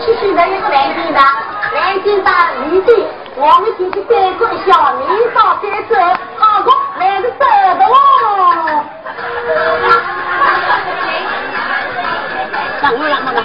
去选择一个南京的，南京的李队，我们进去带着小年少再走，好过来个走的哦。让让让，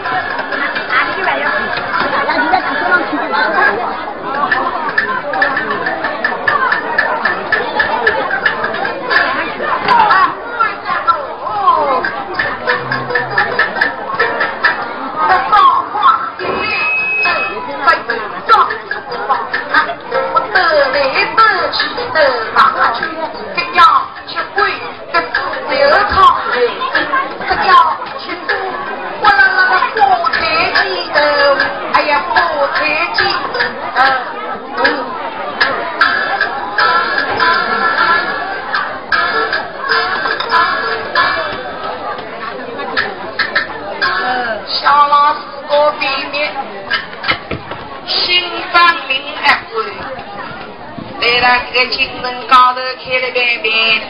这个金门高头开了个店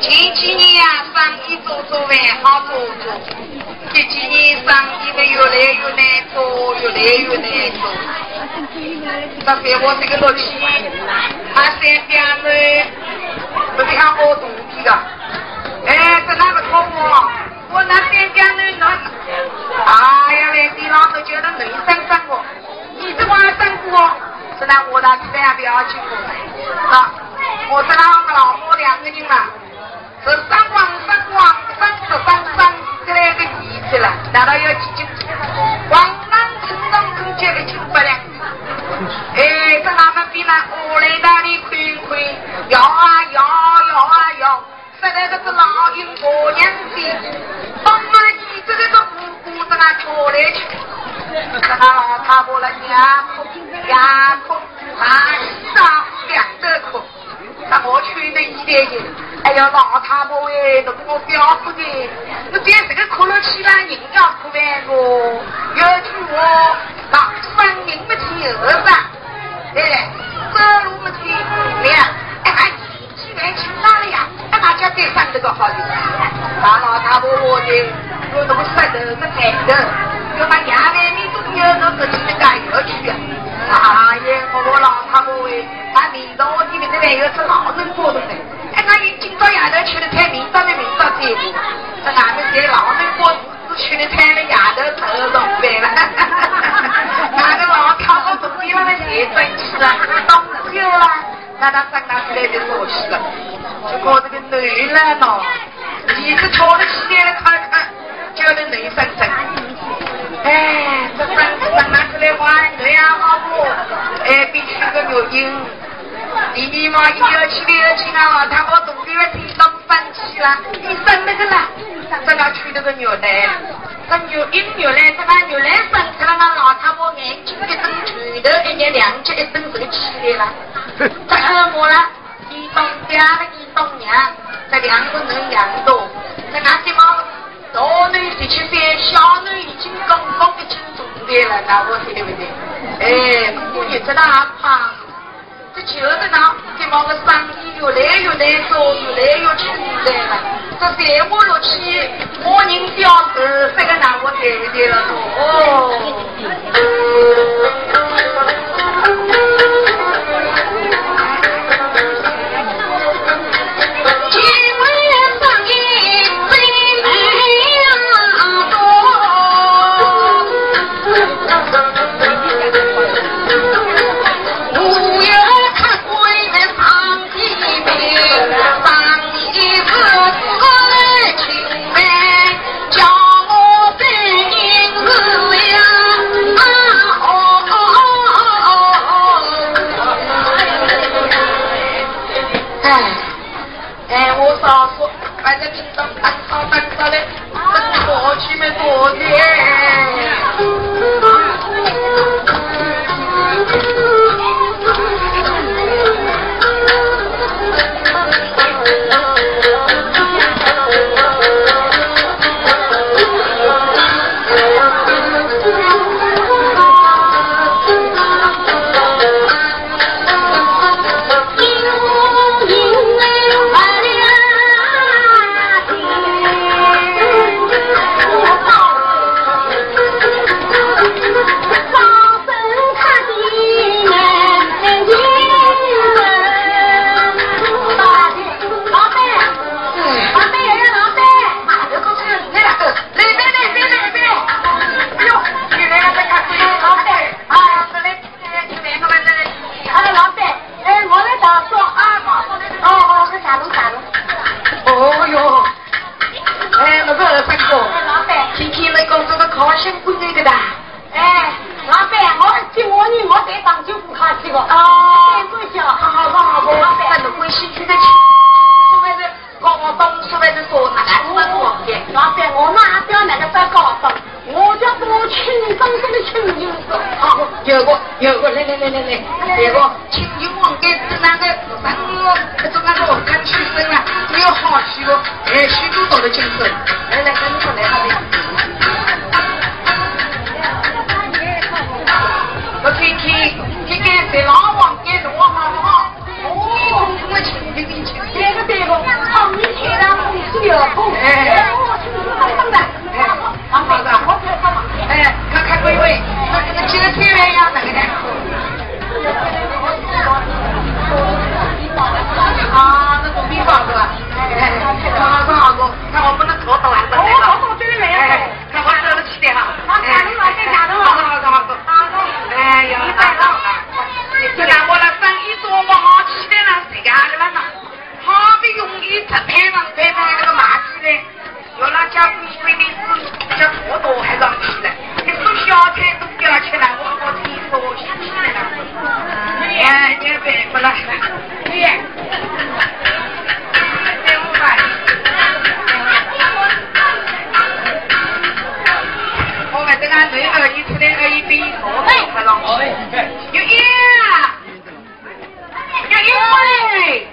前几年啊，生意做做还好做做，这几年生意的越来越难做，越来越难做。特别我这个六七，他三边呢，不是像我徒弟的，哎，这哪个错我？我那三边呢，那，哎呀，来地老头叫他能生生我，你这玩意生我。是那我那千万不要去过，啊！我这两个老婆两个人嘛，是三光三光三十三三这来个意思了，难道要几斤？黄南城当中接的金百两，哎，这哪个比那我来大的宽宽摇啊摇摇啊摇，实在这是老鹰过娘子，东马西这个都不顾着那跳来去，他老太婆了娘。牙科、大医生两得科，那我去的。哎呀，老太婆哎，都给我表不的，我在这个科了起来，人家可烦我。有句话，那分人不听二声，对不对？走路不听两，哎还几万轻哪了呀？哎那家再生这个好的，那老太婆我的，有那么石头个台头，要把衙门里都有那个几个要去啊。哎呀，我我老太婆哎，他明早我这边这边有是老人做的呢。哎，他一今朝丫头吃的太，明早的明早这个，这俺们这老人锅是吃的菜的丫头头上饭了。那个老太婆从地方来也争气了，懂酒了，那他长大出来就说起了，就靠这个男人喏，一直瞧得起来看看，叫的内生生。哎，这生生拿出来玩，这样好不？哎，必须个牛筋。弟弟嘛，一要去的要去啊，他我肚里面听到生气了，你生那个了，这个取那个牛奶，这牛一牛奶，这个牛奶生出来，那老太婆眼睛一瞪，拳头一捏，两脚一蹬，就起来了。这二我了，一东家的，一东娘，这两个人养多，这俺的嘛。大女十七岁，小女已经刚刚的进中年了，那我说对不对？哎，我也知道俺胖，这就是那这帮个生意越来越难做，越来越吃力了。这三五六七，我人标子，这个那我对不对了？来来来来来，有个亲舅王该是那个三个，这种那个看起身啊，都有好许多，哎，许多多的精神，来来，赶紧过来，拍上拍拍那个马蹄嘞，要那家贵贵的是叫多多还上去了，一手小菜都不要吃了，我我听说我想起来了。哎，你别不了，你，给我买。我们这个内二一出来二一比我都快上去。有烟啊！有烟喂！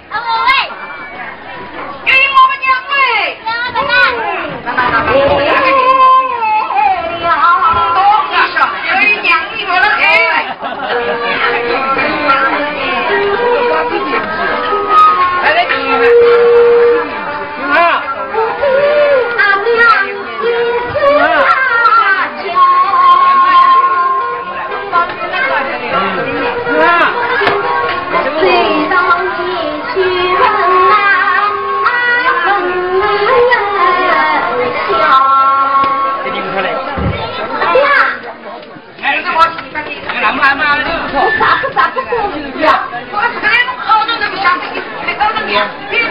搞得你，别人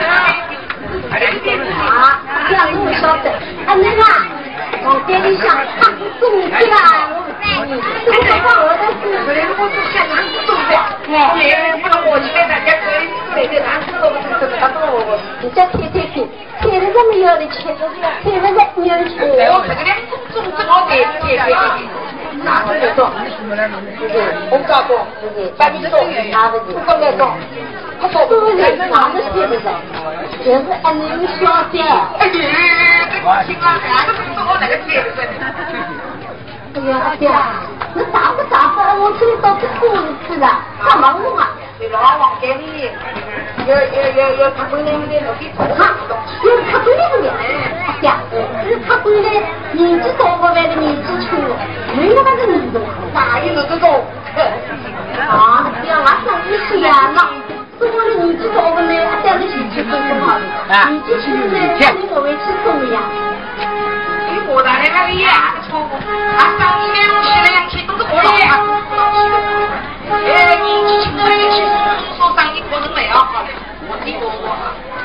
还得啊，这样你们晓得。啊，那个，我店里想他是中的啦，这个话我都是。可能我是想难不懂的，哎，不能我起来，大家可以过来的，难不懂不懂，他不懂我。你再贴贴贴，贴了这么有的钱，贴了这没有钱。我这个呢，种正好给给给给，哪个有种？我告诉你，把你种，哪个的？不能种，他说都是哪个贴的？全是俺那个小姐。哎，这个情啊，哪个不懂我那个贴的？哎呀，阿姐，你打不打不？我这里到这过日子了，干嘛我啊？你老王给你，要要要要他回来没得，你头哈，有他闺女的，哎呀，是他闺女年纪大过来的年纪轻了，没有那个女的，哪有这种？啊，这样俺生意是呀，那是我的年纪大过来，俺带着去去分分好的，年纪轻的呢，你我会去送呀。我那里那个也错误，俺上一两期两期都是我老板。哎，你去请那个去说生意可能没有好的，我听说过。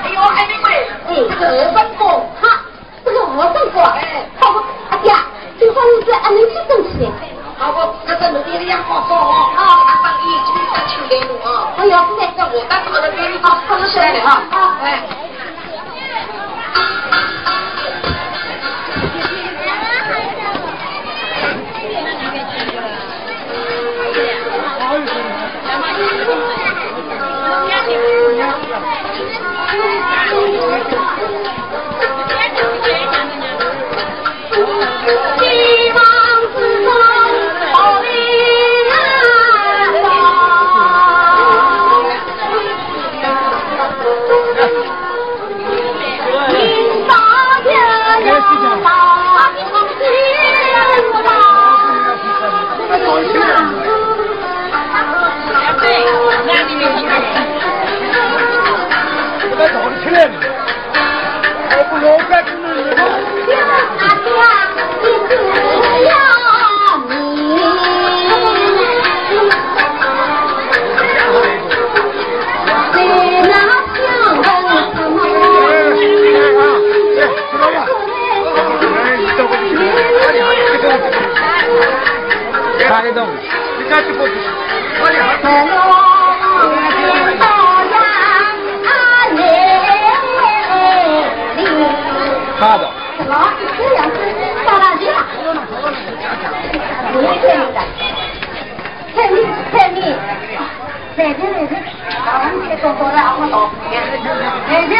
哎呦，哎那位，哎，这个二分工，哈，这个二分工，哎，好不，阿姐，今天你是俺能去生气的。好不，这个努力的样好说哦，啊，生意今天请给我啊。哎呀，不对，那我当好了给你好，好了，起来了啊，哎。好的。老是这样子，到哪去了？我也骗你的，骗你，骗你。来这来这，啊，你多多的，我多。来这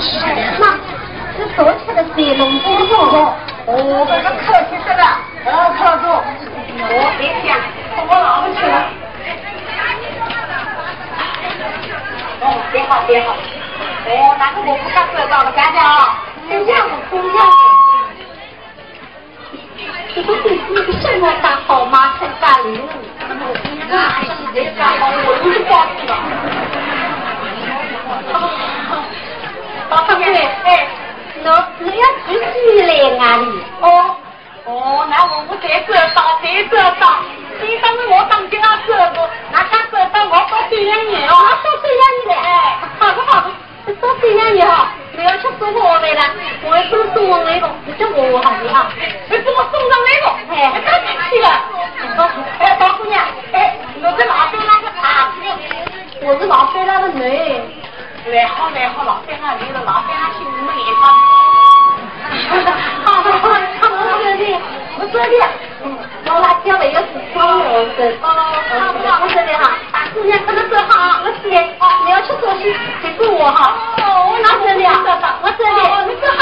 哦。妈，这昨天的水龙多多，哦，这个客气死了，哦，客主，我别讲，我老不去了。哦，别好别好，哦，那个我不敢得到了，干掉啊，不要不要。这个对你的什么大好马才干了？啊，这干好我都是光了。老太太，哎，那那要自己来啊你？哦，哦，那我我再知道，再知道。你当我当家这个，那他知道我多这样你哦，多这样你的哎，好不好？多这样你哈，你要吃送我来了，我要送送我那个，你叫我好的哈，你给我送上来个，哎，太客气了。哎，大姑娘，哎，我是老板那个啊，我是老板那个妹。来好来好，老板啊，你的老板啊，心里面也好。好好好，我这里，我这里，嗯，我辣椒味要是双肉的，哦，我这里哈，大姑娘可能走好，我接，哦，你要去做事，结果我哈，哦，我拿真的，我这里，你说好。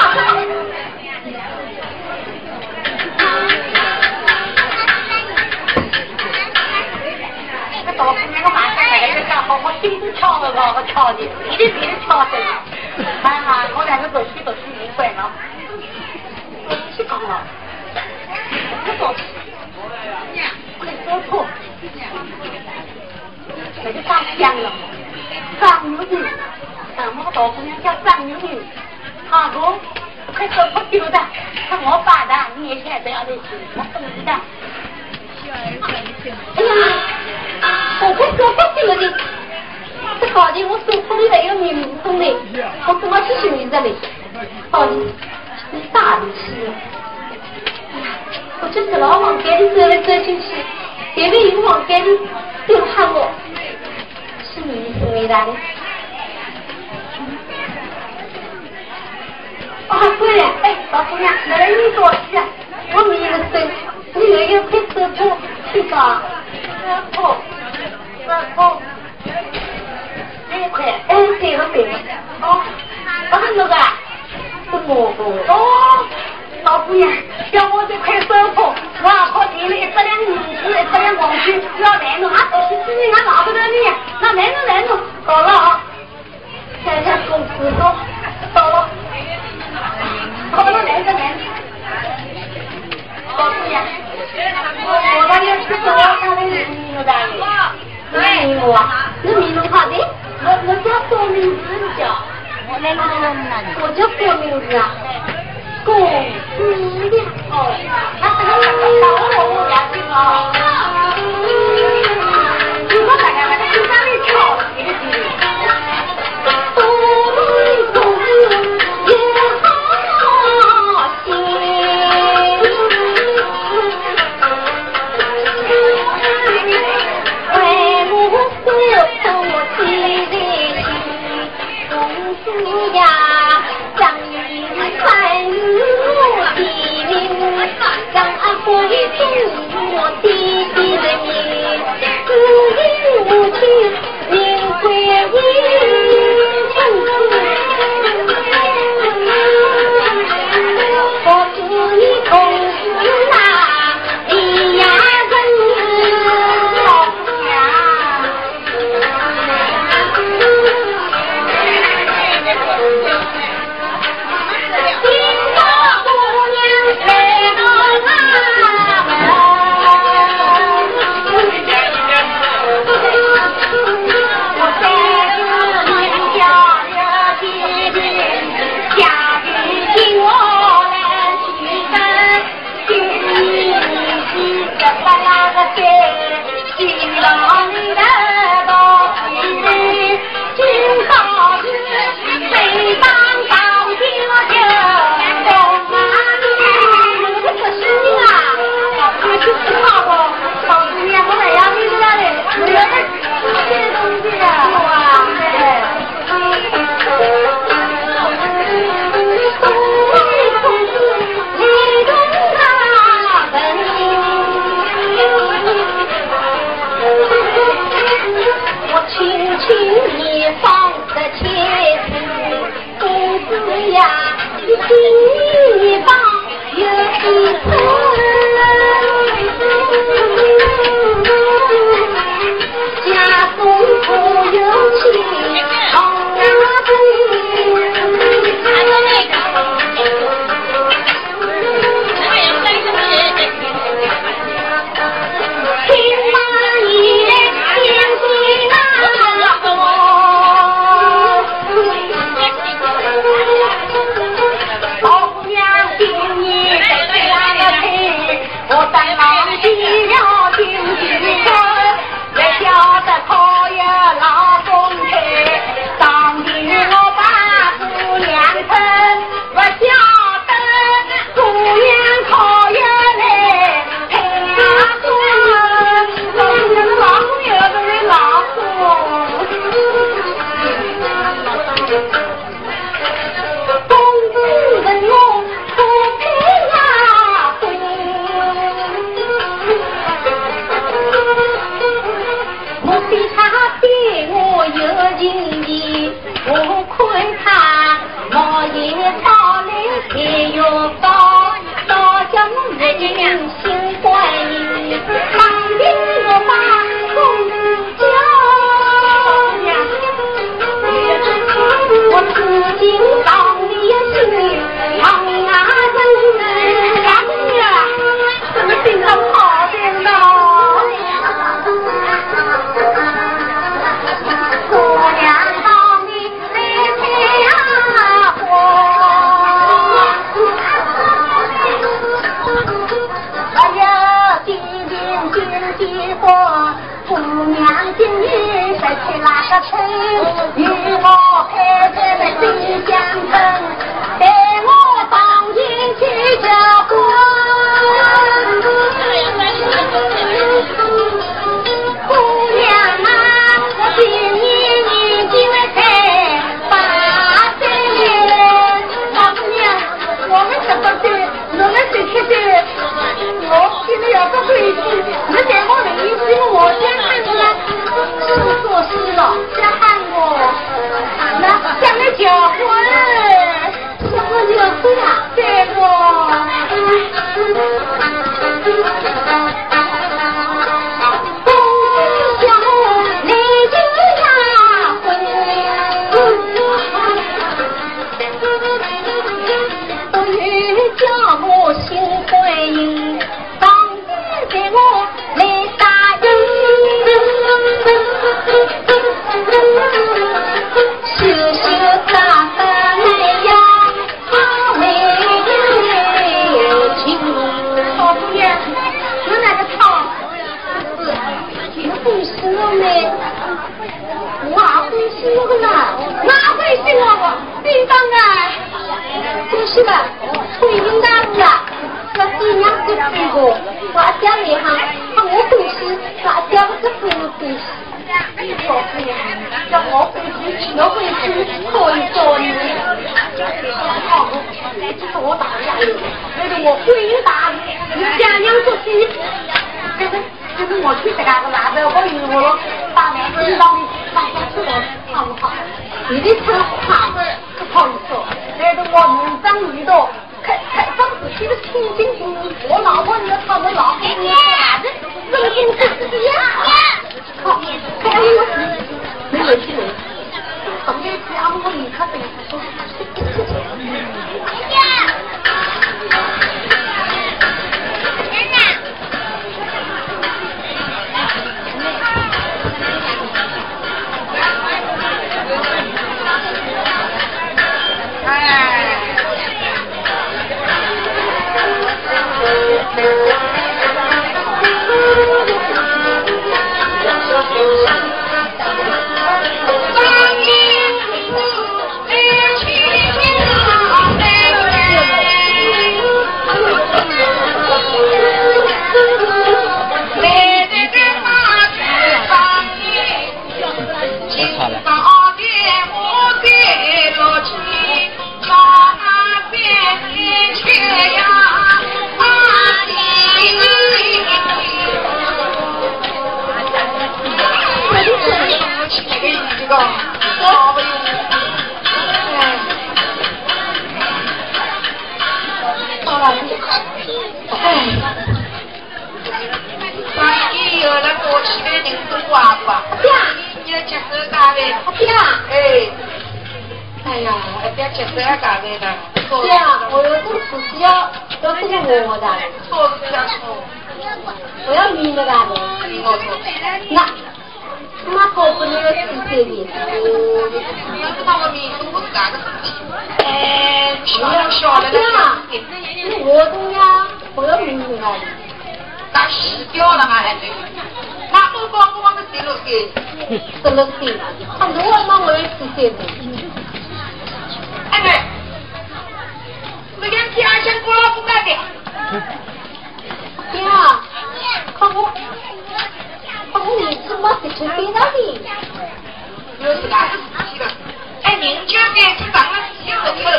我心都跳了，我跳的，一定别跳的。哎妈，我两个走去走去明白了。去搞了，不走，快说错，那就放香了。张牛女，咱们个大姑娘叫张牛女，好不？快说不丢的，看我爸的，你也现在要的去，我懂的。哎呀，我快说不丢的，搞的我手里还有名声嘞，我怎么去寻名的嘞？好的。你大的是，我就是老往街里走来走进去，别个又往街里又喊我，是你是为啥的？啊，对了，哎，老姑娘，来来你多去啊，我迷了走，你那个快走错，去吧，走错，走错，哎快，哎对了对了，哦，我是那个。是我哦，老姑娘，叫我这块手镯，我好借了一百两银子，一百两黄金，要来弄，俺不是自己，俺拿不到你，那来弄来弄，好了啊，看看公司到到了，好了来个来，老姑娘，我我那里是多少的名目的？什名目啊？是名目好的，我我叫郭明子叫。我来了，我叫郭明子啊，郭明亮哦，他这个大我我家的啊，你说大概嘛，就哪里跳一个。他对我有情义，我看他毛眼到来才有高，到叫我说是了，先喊我，那想来结婚，想我结婚啊，对不？姐姐。奶奶。哎。哎，哎呀，我有种事情要要跟我的，错是要错，我要你那个的，我错，那那好不那个世界里，你要知道我民族是哪个事情，哎，小了小了的，我懂呀，我要你那个。打洗掉了嘛还没？那我讲我往个谁落给？怎么给？他如果那我也是谁的？哎对，这两天二千过了不干的。对啊，看我，看我儿子没事情给他的。有是哪个事情了？哎，人家在是当了几个头了？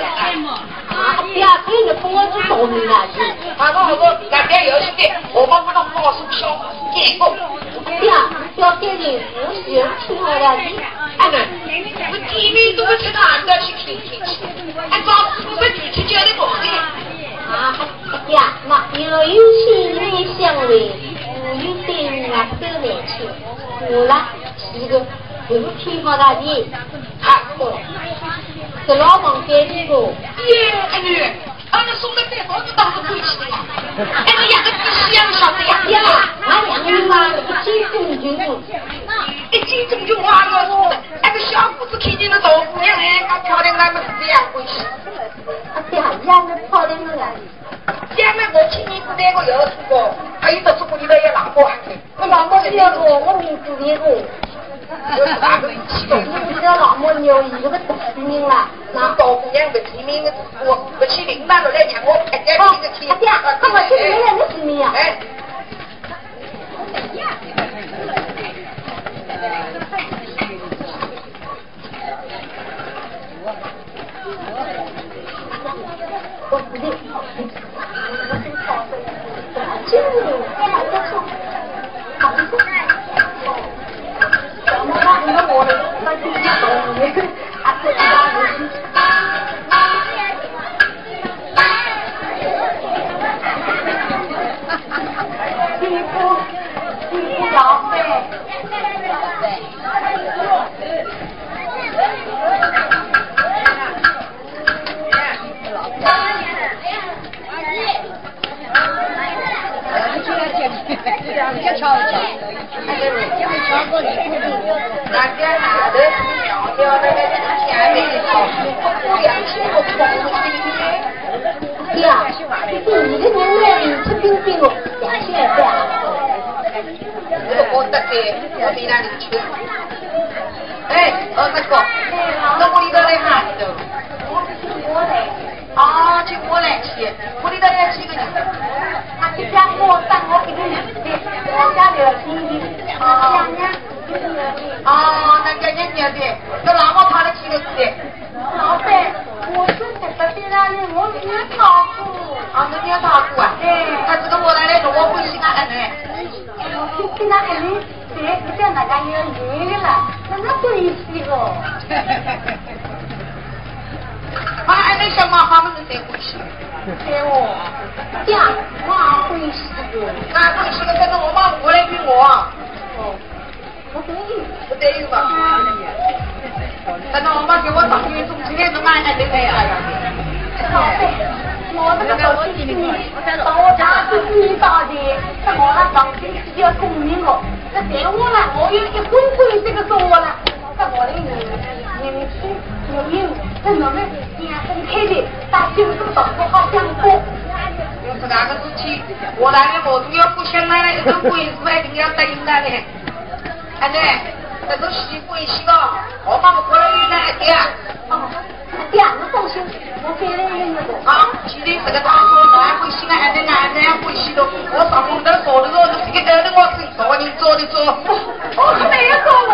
啊，对啊，可以的，跟我是说明了的。啊，我我那边有些的，我帮我弄包书小见过。对啊，要给人不需听好了你。哎对，我见面都不吃饭的去听听去，还找五个女去叫的毛病。啊呀，那又有心人相慰，又有对我手难牵，我啦是个不听好大的，啊，我，这老王给你个。耶，哎女，俺们送的饭包子当是亏气的嘛，哎你养个鸡养啥子呀？呀，俺两个人嘛，一斤重就，一斤重就花了，哎个小伙子看见了大姑娘哎，她漂亮，俺们是这样回事。啊对啊，养的漂亮了呀。家们我亲你子那个有是个，还有的中国里头也老婆还给，我老母是要个，我名字那个。就是哪个气动？你知道老母牛一个大名了，那大姑娘的提名，我我去领导了来让我看见哦，这个天。对呀，他们去领导的提名呀。哎。我不对，真的，干嘛在说？好的，怎么了？你我的，那就是啊，对啊，媳妇，媳妇要饭。大家拿的是苗苗的那个前面的老师，不两千个光对呀，这你的年代里吃冰冰哦，两千来块啊。我得给，我比那里去。哎，二十个，那我里头来哪里头？我来，啊，就我来去，我里头有几个人？他去家我当我给你的，我家里亲戚，啊啊，那个人家的，那哪么跑了几个字的？老板，我是这个地我是炒股，啊，那你要打鼓啊？他这个我来来，我会心啊，哎呢。我去那里，别不像那家有缘的了，那那关系哦。啊，哎，那小马他们是谁关系？对哦，呀，妈关系哦，那关系了，但是我妈过来给我，哦，我可以。不对吧？但是我妈给我上月中今天都买来呀。老板，我这个手机是你，把我家是你打的，但我那上星期要公明了，那电话呢，我有一分钟这个说了，但我的年年轻有有，那我们眼分开的，打九十动作好像过。就是那个事情，我那里我都要不想买了，一个鬼子一定要答应他的。哎对，这个习惯习了，我妈妈过来有来的。哦，两个东西，我给了你那个。啊，今天这个大哥男回去了，俺的男的回去了，我上门头说的说，这个等着我自己做，的做。我可没有说我。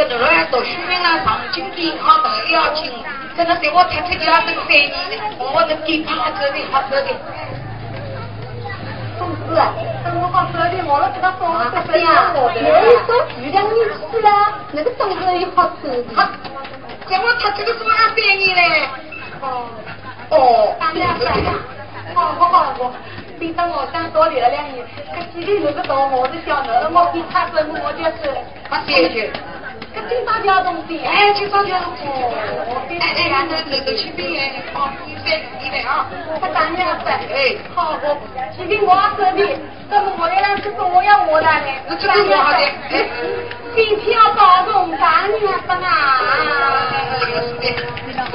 这哪儿读书啊，上京健康都要紧，这那对我太太就要等三年了，我能给他这的好这的。总之啊，等我好手里我都给他说了，这呀，有一说巨量你那个粽子也好吃。他，这我他这个怎么还三年嘞？哦，哦，好好好好，对着我想多聊两年，可几个那个到我的小儿，我给他生我就是，他解决。可经常交东西，哎，经常交东西。哎哎，那那那个去边哎，好，一三一百啊，他当年是哎，好我，去边我这里，那么我要让是说我要我的呢，那这个我好的，哎，飞票高中当年是啊。我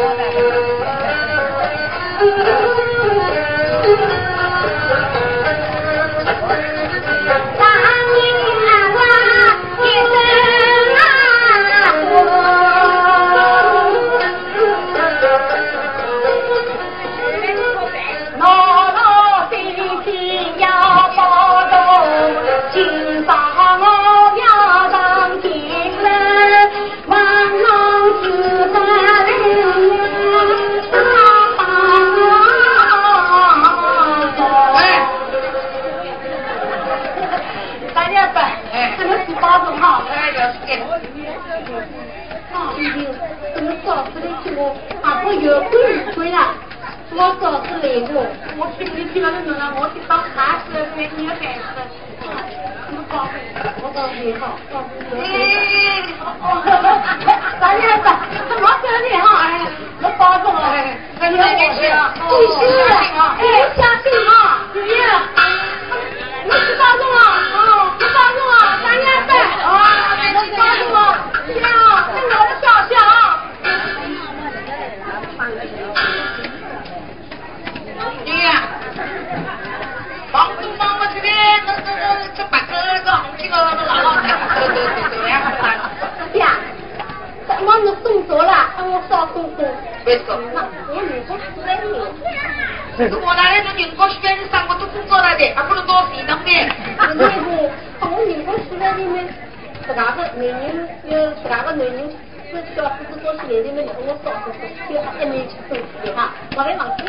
自家个男人有自家个男人，是小时子做起来的面，我少送送，就一年去送去哈，我来忘记。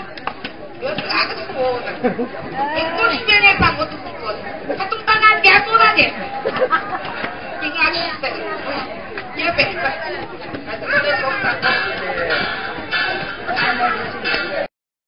要是那个错的，我十年上我都不做的，他都当俺爹做了的，给俺气死，也白说，还是我来说啥？